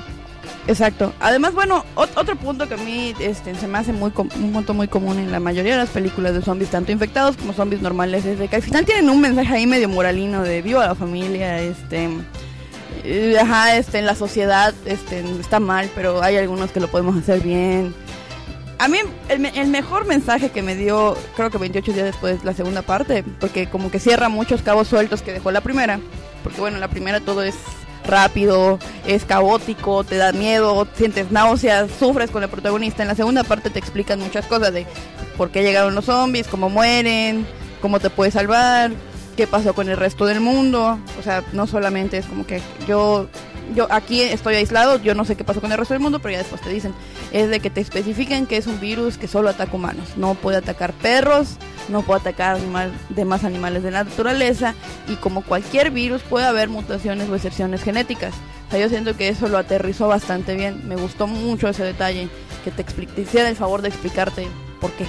Exacto. Además, bueno, ot- otro punto que a mí este, se me hace muy un punto muy común en la mayoría de las películas de zombies, tanto infectados como zombies normales, es de que al final tienen un mensaje ahí medio moralino de viva la familia, este, eh, ajá, este, en la sociedad, este, está mal, pero hay algunos que lo podemos hacer bien. A mí el, el mejor mensaje que me dio, creo que 28 días después, la segunda parte, porque como que cierra muchos cabos sueltos que dejó la primera, porque bueno, la primera todo es rápido, es caótico, te da miedo, sientes náuseas, sufres con el protagonista. En la segunda parte te explican muchas cosas de por qué llegaron los zombies, cómo mueren, cómo te puedes salvar, qué pasó con el resto del mundo. O sea, no solamente es como que yo yo aquí estoy aislado, yo no sé qué pasó con el resto del mundo, pero ya después te dicen, es de que te especifiquen que es un virus que solo ataca humanos, no puede atacar perros, no puede atacar animal, demás animales de la naturaleza y como cualquier virus puede haber mutaciones o excepciones genéticas. O sea, yo siento que eso lo aterrizó bastante bien, me gustó mucho ese detalle, que te, te hiciera el favor de explicarte por qué.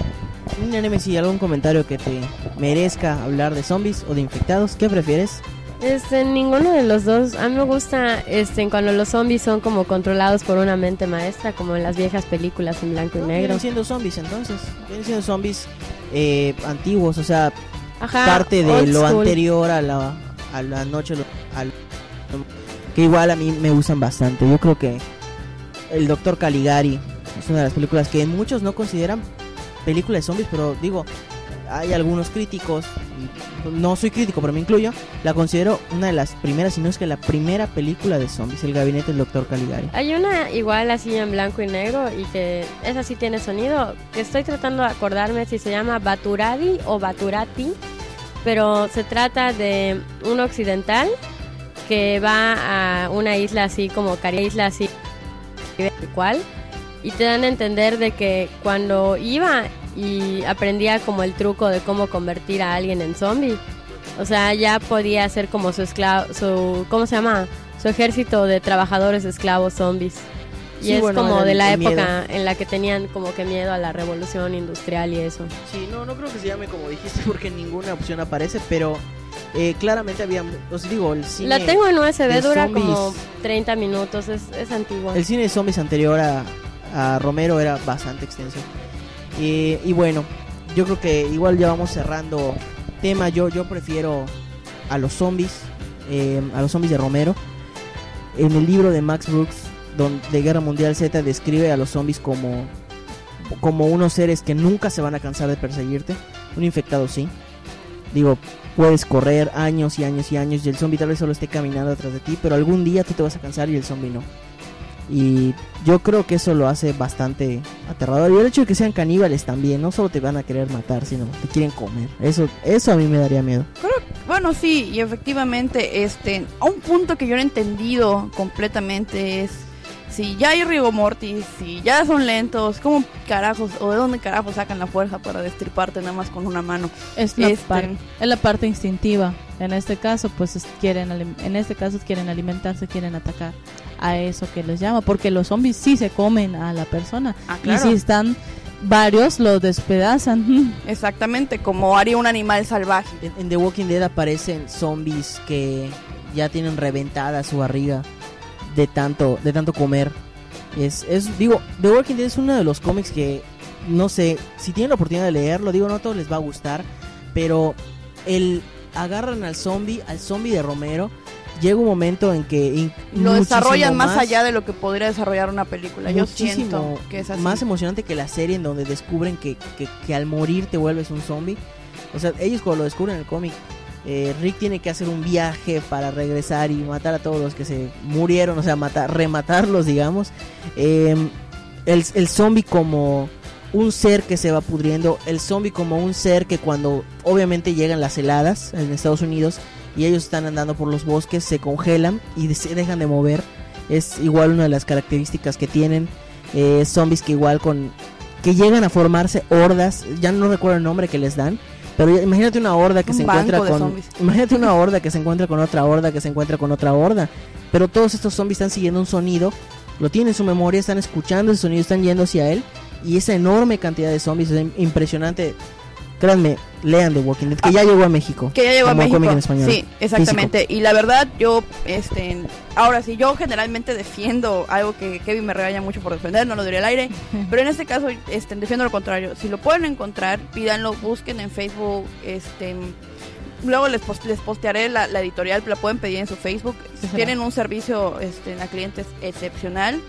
Niña Nemesis, ¿algún comentario que te merezca hablar de zombies o de infectados? ¿Qué prefieres? Este, ninguno de los dos. A mí me gusta este, cuando los zombies son como controlados por una mente maestra, como en las viejas películas en blanco y negro. Vienen siendo zombies entonces. Vienen siendo zombies eh, antiguos, o sea, Ajá, parte de lo school. anterior a la, a la noche. lo- al- que igual a mí me gustan bastante. Yo creo que el Doctor Caligari es una de las películas que muchos no consideran película de zombies, pero digo, hay algunos críticos, no soy crítico, pero me incluyo, la considero una de las primeras, si no es que la primera película de zombies, El Gabinete del Doctor Caligari. Hay una igual así en blanco y negro y que esa sí tiene sonido, que estoy tratando de acordarme si se llama Baturadi o Baturati, pero se trata de un occidental que va a una isla así como Caribe, isla así y te dan a entender de que cuando iba y aprendía como el truco de cómo convertir a alguien en zombie, o sea, ya podía ser como su esclavo, su, ¿cómo se llama? Su ejército de trabajadores esclavos zombies. Y Sí, es bueno, como de la el miedo. época en la que tenían como que miedo a la revolución industrial y eso. Sí, no, no creo que se llame como dijiste [laughs] porque ninguna opción aparece, pero eh, claramente había, os digo, el cine... la tengo en USB, dura zombies. como 30 minutos, es, es antigua. El cine de zombies anterior a, a Romero era bastante extenso. Y, y bueno, yo creo que igual ya vamos cerrando tema. Yo, yo prefiero a los zombies, eh, a los zombies de Romero. En el libro de Max Brooks, de Guerra Mundial Z, describe a los zombies como, como unos seres que nunca se van a cansar de perseguirte. Un infectado sí. Digo, puedes correr años y años y años y el zombie tal vez solo esté caminando atrás de ti, pero algún día tú te vas a cansar y el zombie no. Y yo creo que eso lo hace bastante aterrador. Y el hecho de que sean caníbales también, no solo te van a querer matar, sino te quieren comer. Eso, eso a mí me daría miedo. Bueno, sí, y efectivamente, este, a un punto que yo no he entendido completamente es si ya hay rigor mortis, si ya son lentos, ¿cómo carajos o de dónde carajos sacan la fuerza para destriparte nada más con una mano? Es la, Este- par- es la parte instintiva. En este caso, pues es- quieren en este caso quieren alimentarse, quieren atacar a eso que les llama, porque los zombies sí se comen a la persona Ah, y si están varios lo despedazan. [laughs] Exactamente, como haría un animal salvaje. En, en The Walking Dead aparecen zombies que ya tienen reventada su barriga de tanto, de tanto comer. Es, es, digo, The Walking Dead es uno de los cómics que, no sé, si tienen la oportunidad de leerlo, digo, no a todos les va a gustar, pero el agarran al zombie, al zombie de Romero, llega un momento en que Lo desarrollan más, allá de lo que podría desarrollar una película. Yo siento que es así. más emocionante que la serie en donde descubren que, que, que al morir te vuelves un zombie. O sea, ellos cuando lo descubren en el cómic, eh, Rick tiene que hacer un viaje para regresar y matar a todos los que se murieron, o sea, matar, rematarlos, digamos. Eh, el, el zombie como un ser que se va pudriendo, el zombie como un ser que cuando obviamente llegan las heladas en Estados Unidos y ellos están andando por los bosques, se congelan y se dejan de mover. Es igual una de las características que tienen. Eh, zombies que igual con... que llegan a formarse hordas, ya no recuerdo el nombre que les dan, pero imagínate una horda que Un se encuentra con... zombies. [laughs] Imagínate una horda que se encuentra con otra horda, que se encuentra con otra horda. Pero todos estos zombies están siguiendo un sonido, lo tienen en su memoria, están escuchando ese sonido, están yendo hacia él. Y esa enorme cantidad de zombies es impresionante. Créanme, lean The Walking Dead, que ya llegó a México. Que ya llegó a México. en español. Sí, exactamente. Y la verdad, yo, este, ahora sí, yo generalmente defiendo algo que Kevin me regaña mucho por defender, no lo diré al aire, [laughs] pero en este caso, este, defiendo lo contrario. Si lo pueden encontrar, pídanlo, busquen en Facebook, este, luego les, les postearé la, la editorial, la pueden pedir en su Facebook. Sí. Tienen un servicio, este, a clientes excepcional,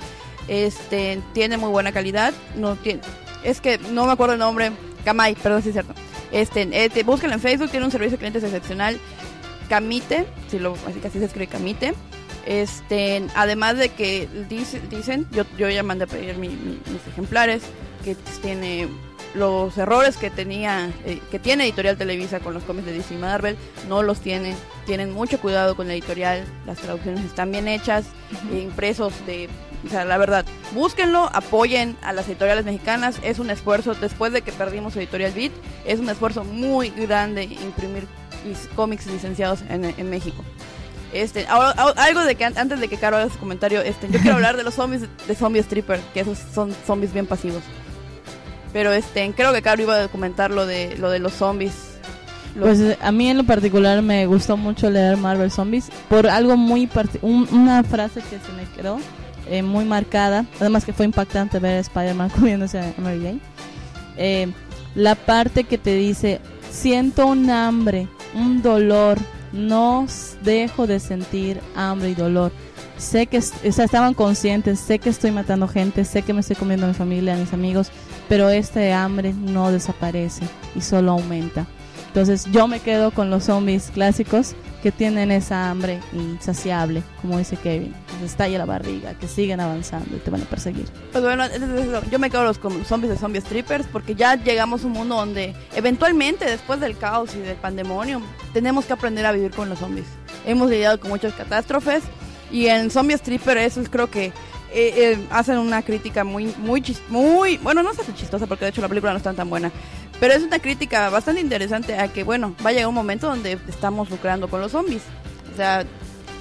este, tiene muy buena calidad, no tiene, es que no me acuerdo el nombre, Kamai, perdón si es cierto. Este, eh, te- búsquenlo en Facebook, tiene un servicio de clientes excepcional. Camite, si lo, así que así se escribe Camite. Este, además de que dice- dicen, yo, yo ya mandé a pedir mi- mi- mis ejemplares, que tiene los errores que tenía, eh, que tiene Editorial Televisa con los cómics de DC y Marvel, no los tienen. Tienen mucho cuidado con la editorial, las traducciones están bien hechas, eh, impresos de... O sea, la verdad, búsquenlo, apoyen a las editoriales mexicanas, es un esfuerzo, después de que perdimos Editorial Beat, es un esfuerzo muy grande imprimir cómics licenciados en, en México. Este, ahora, algo de que an- antes de que Caro haga su comentario, este, yo quiero [laughs] hablar de los zombies de Zombie Stripper, que esos son zombies bien pasivos. Pero este, creo que Caro iba a comentar lo de lo de los zombies. Pues a mí en lo particular me gustó mucho leer Marvel Zombies por algo muy parti- un- una frase que se me quedó eh, muy marcada, además que fue impactante ver a Spider-Man [laughs] comiéndose a Mary Jane. Eh, la parte que te dice, siento un hambre, un dolor, no dejo de sentir hambre y dolor. Sé que, o sea, estaban conscientes, sé que estoy matando gente, sé que me estoy comiendo a mi familia, a mis amigos, pero este hambre no desaparece y solo aumenta. Entonces yo me quedo con los zombies clásicos que tienen esa hambre insaciable, como dice Kevin. Que se estalla la barriga, que siguen avanzando y te van a perseguir. Pues bueno, es- es- es- yo me quedo los, zombies de Zombie Strippers porque ya llegamos a un mundo donde eventualmente después del caos y del pandemonium tenemos que aprender a vivir con los zombies. Hemos lidiado con muchas catástrofes y en Zombie Stripper eso es creo que eh, eh, hacen una crítica muy muy chis- muy bueno no es tan chistosa porque de hecho la película no está tan buena pero es una crítica bastante interesante a que bueno va a llegar un momento donde estamos lucrando con los zombies o sea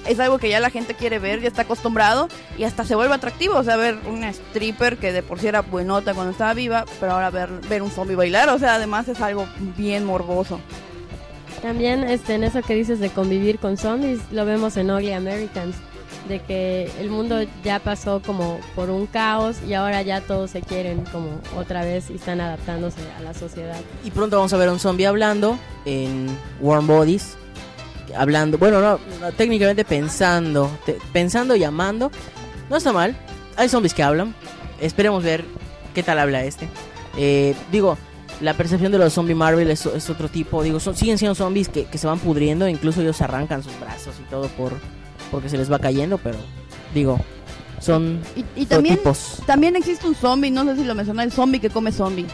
es algo que ya la gente quiere ver, ya está acostumbrado y hasta se vuelve atractivo. O sea, ver una stripper que de por sí era buenota cuando estaba viva, pero ahora ver, ver un zombie bailar, o sea, además es algo bien morboso. También este, en eso que dices de convivir con zombies, lo vemos en Ugly Americans, de que el mundo ya pasó como por un caos y ahora ya todos se quieren como otra vez y están adaptándose a la sociedad. Y pronto vamos a ver un zombie hablando en Warm Bodies. Hablando, bueno, no, no, técnicamente pensando, te- pensando y amando. No está mal. Hay zombies que hablan. Esperemos ver qué tal habla este. Eh, digo, la percepción de los zombies Marvel es, es otro tipo. Digo, son- siguen siendo zombies que, que se van pudriendo. Incluso ellos arrancan sus brazos y todo por porque se les va cayendo. Pero, digo, son Y, y también, existe un zombie, no sé si lo mencioné, el zombie que come zombie.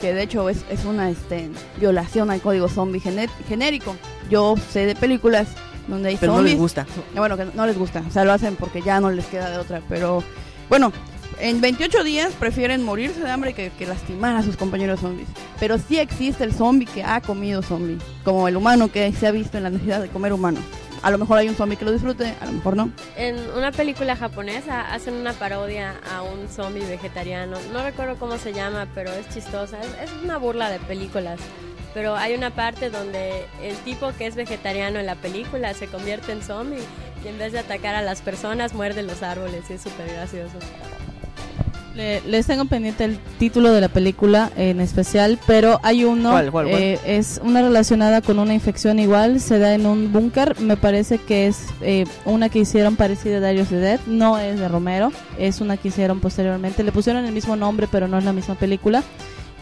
Que de hecho es, es una este, violación al código zombie gené- genérico. Yo sé de películas donde hay Pero no les gusta. Eh, Bueno, que no les gusta, o sea, lo hacen porque ya no les queda de otra, pero bueno, en 28 días prefieren morirse de hambre que, que lastimar a sus compañeros zombies. Pero sí existe el zombie que ha comido zombie, como el humano que se ha visto en la necesidad de comer humano. A lo mejor hay un zombie que lo disfrute, a lo mejor no. En una película japonesa hacen una parodia a un zombie vegetariano. No recuerdo cómo se llama, pero es chistosa. Es, es una burla de películas. Pero hay una parte donde el tipo que es vegetariano en la película se convierte en zombie y en vez de atacar a las personas muerde los árboles y es súper gracioso. Le- les tengo pendiente el título de la película en especial, pero hay uno, ¿Cuál, cuál, cuál? eh, es una relacionada con una infección igual, se da en un búnker, me parece que es eh, una que hicieron parecida a Darius the Dead, no es de Romero, es una que hicieron posteriormente, le pusieron el mismo nombre pero no es la misma película,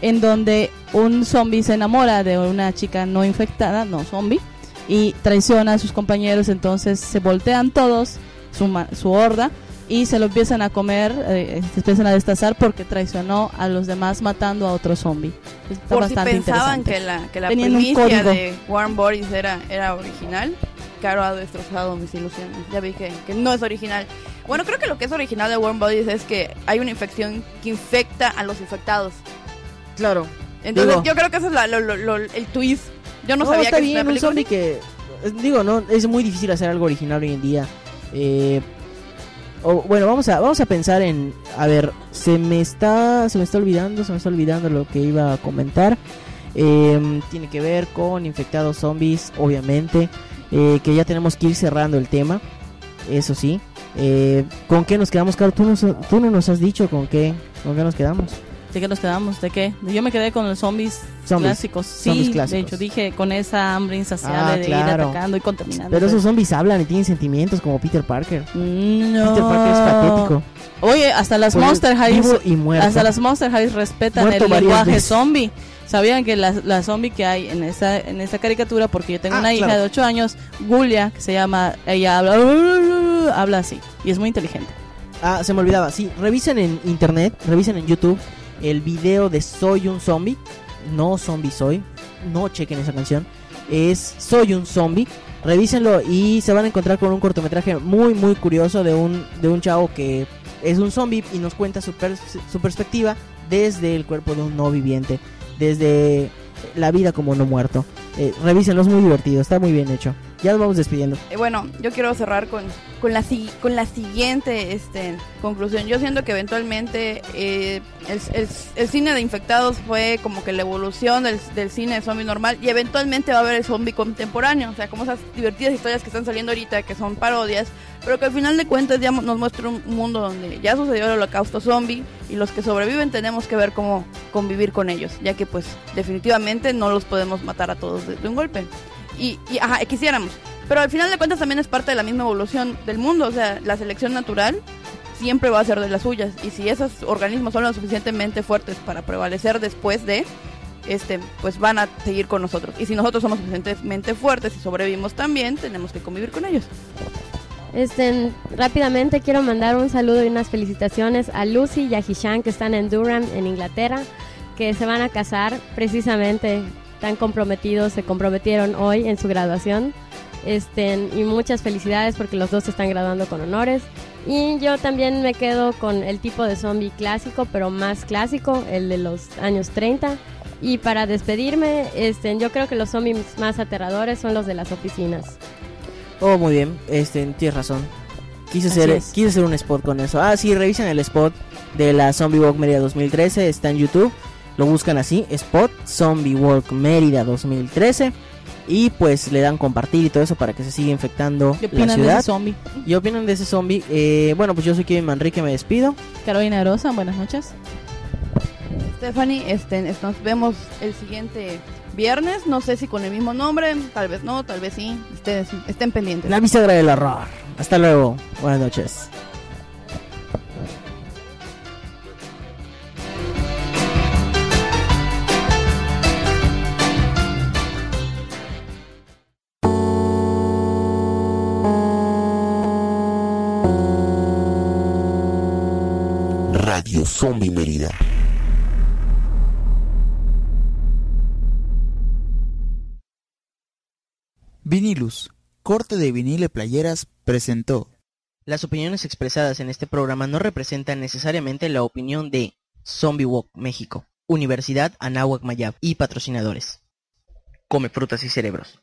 en donde un zombie se enamora de una chica no infectada, no zombie, y traiciona a sus compañeros, entonces se voltean todos, su, su horda, y se lo empiezan a comer, eh, se empiezan a destazar porque traicionó a los demás matando a otro zombie. Está Por si bastante pensaban interesante. que la, que la primicia de Warm Bodies era, era original, Caro ha destrozado mis ilusiones. Ya vi que, que no es original. Bueno, creo que lo que es original de Warm Bodies es que hay una infección que infecta a los infectados. Claro. Entonces Digo- yo creo que ese es la- lo- lo- lo- el twist. Yo no, sabía está que bien, es una un zombie que eh, digo, no, es muy difícil hacer algo original hoy en día. Eh, o, bueno, vamos a vamos a pensar en a ver, se me está se me está olvidando, se me está olvidando lo que iba a comentar. Eh, tiene que ver con infectados zombies, obviamente, eh, que ya tenemos que ir cerrando el tema. Eso sí. Eh, ¿Con qué nos quedamos, Caro? ¿Tú, nos- tú no nos has dicho con qué, con qué nos quedamos. ¿De qué nos quedamos? ¿De qué? Yo me quedé con los zombies, Zombies. clásicos. Sí, Zombies de hecho dije con esa hambre insaciable Ah, de ir atacando y contaminando. Pero esos zombies hablan y tienen sentimientos como Peter Parker. No. Peter Parker es patético. Oye, hasta las Pues, Monster Highs, hasta las Monster Highs respetan Muerto el lenguaje veces. zombie. Sabían que la, la zombie que hay en esa en esa caricatura, porque yo tengo Ah, una hija de 8 años, Gulia, que se llama, ella habla, habla así y es muy inteligente. Ah, se me olvidaba. Sí, revisen en internet, revisen en YouTube el video de Soy un zombie, no zombie soy, no chequen esa canción, es Soy un zombie. Revísenlo y se van a encontrar con un cortometraje muy muy curioso de un de un chavo que es un zombie y nos cuenta su, per- su perspectiva desde el cuerpo de un no viviente, desde la vida como no muerto. Eh, revísenlo, es muy divertido, está muy bien hecho. Ya nos vamos despidiendo. Eh, bueno, yo quiero cerrar con, con, la, con la siguiente este, conclusión. Yo siento que eventualmente eh, el, el- el cine de infectados fue como que la evolución del, del cine de zombie normal y eventualmente va a haber el zombie contemporáneo. O sea, como esas divertidas historias que están saliendo ahorita, que son parodias, pero que al final de cuentas ya nos muestra un mundo donde ya sucedió el holocausto zombie y los que sobreviven tenemos que ver cómo convivir con ellos, ya que pues definitivamente no los podemos matar a todos de, de un golpe. Y, y ajá, quisiéramos. Pero al final de cuentas también es parte de la misma evolución del mundo. O sea, la selección natural siempre va a ser de las suyas. Y si esos organismos son lo suficientemente fuertes para prevalecer después de, este, pues van a seguir con nosotros. Y si nosotros somos suficientemente fuertes y sobrevivimos también, tenemos que convivir con ellos. Este, rápidamente quiero mandar un saludo y unas felicitaciones a Lucy y a Hishan que están en Durham, en Inglaterra, que se van a casar precisamente, tan comprometidos, se comprometieron hoy en su graduación. Este, y muchas felicidades porque los dos se están graduando con honores. Y yo también me quedo con el tipo de zombie clásico, pero más clásico, el de los años 30. Y para despedirme, este, yo creo que los zombies más aterradores son los de las oficinas. Oh, muy bien, este, tienes razón. Quise Así hacer, es. quise hacer un spot con eso. Ah, sí, revisen el spot de la Zombie Walk Mérida 2013, está en YouTube. Lo buscan así, spot Zombie Walk Mérida 2013. Y pues le dan compartir y todo eso para que se siga infectando ¿Qué la opinan de ciudad. ese zombie? ¿Y opinan de ese zombie? Eh, bueno, pues yo soy Kevin Manrique, me despido. Carolina Rosa, buenas noches. Stephanie, este, es- nos vemos el siguiente viernes. No sé si con el mismo nombre, tal vez no, tal vez sí. Ustedes estén pendientes. La bisagra del horror. Hasta luego. Buenas noches. Zombie Mérida. Vinilus, corte de vinil y playeras, presentó. Las opiniones expresadas en este programa no representan necesariamente la opinión de Zombie Walk México, Universidad Anáhuac Mayab y patrocinadores. Come frutas y cerebros.